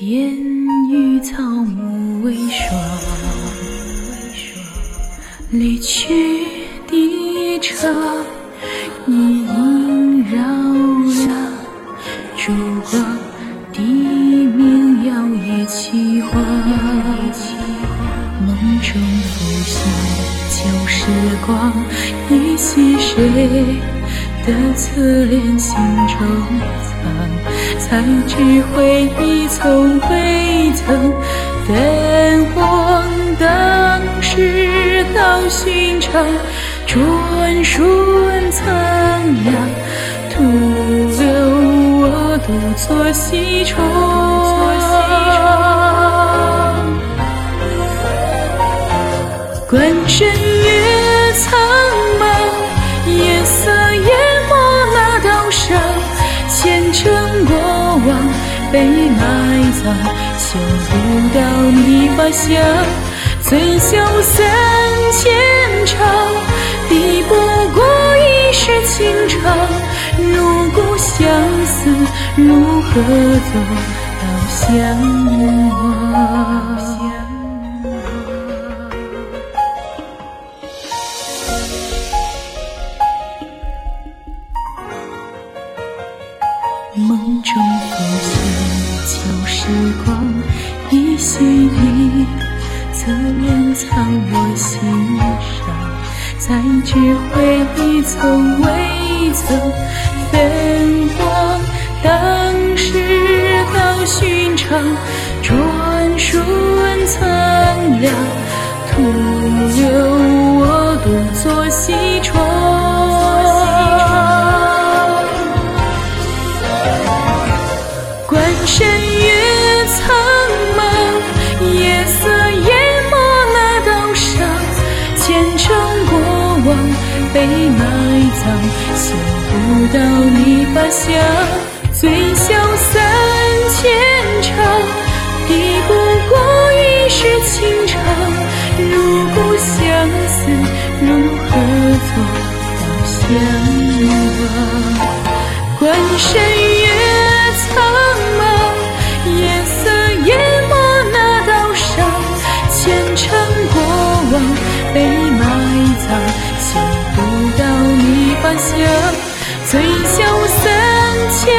烟雨草木微霜，离去的车，余音绕梁，烛光低鸣摇曳凄惶，梦中浮现旧时光，依稀谁？的侧脸心中藏，才知回忆从未曾淡忘当时道寻常，转瞬苍凉，徒留我独坐西窗。被埋葬，嗅不到你发香。醉笑三千场，抵不过一世情长。如故相思，如何做到相忘？梦中浮现旧时光，依稀你侧脸藏我心上，才知回忆从未曾泛黄。当时道寻常，转瞬苍凉，被埋葬，嗅不到你发香。醉笑三千场，抵不过一世情长。如故相思，如何做到相忘？关山月苍茫，夜色淹没那道伤，前尘过往被埋葬幻想，醉笑三千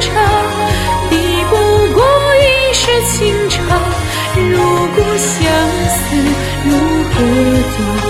场，抵不过一世情长。如果相思，如何走？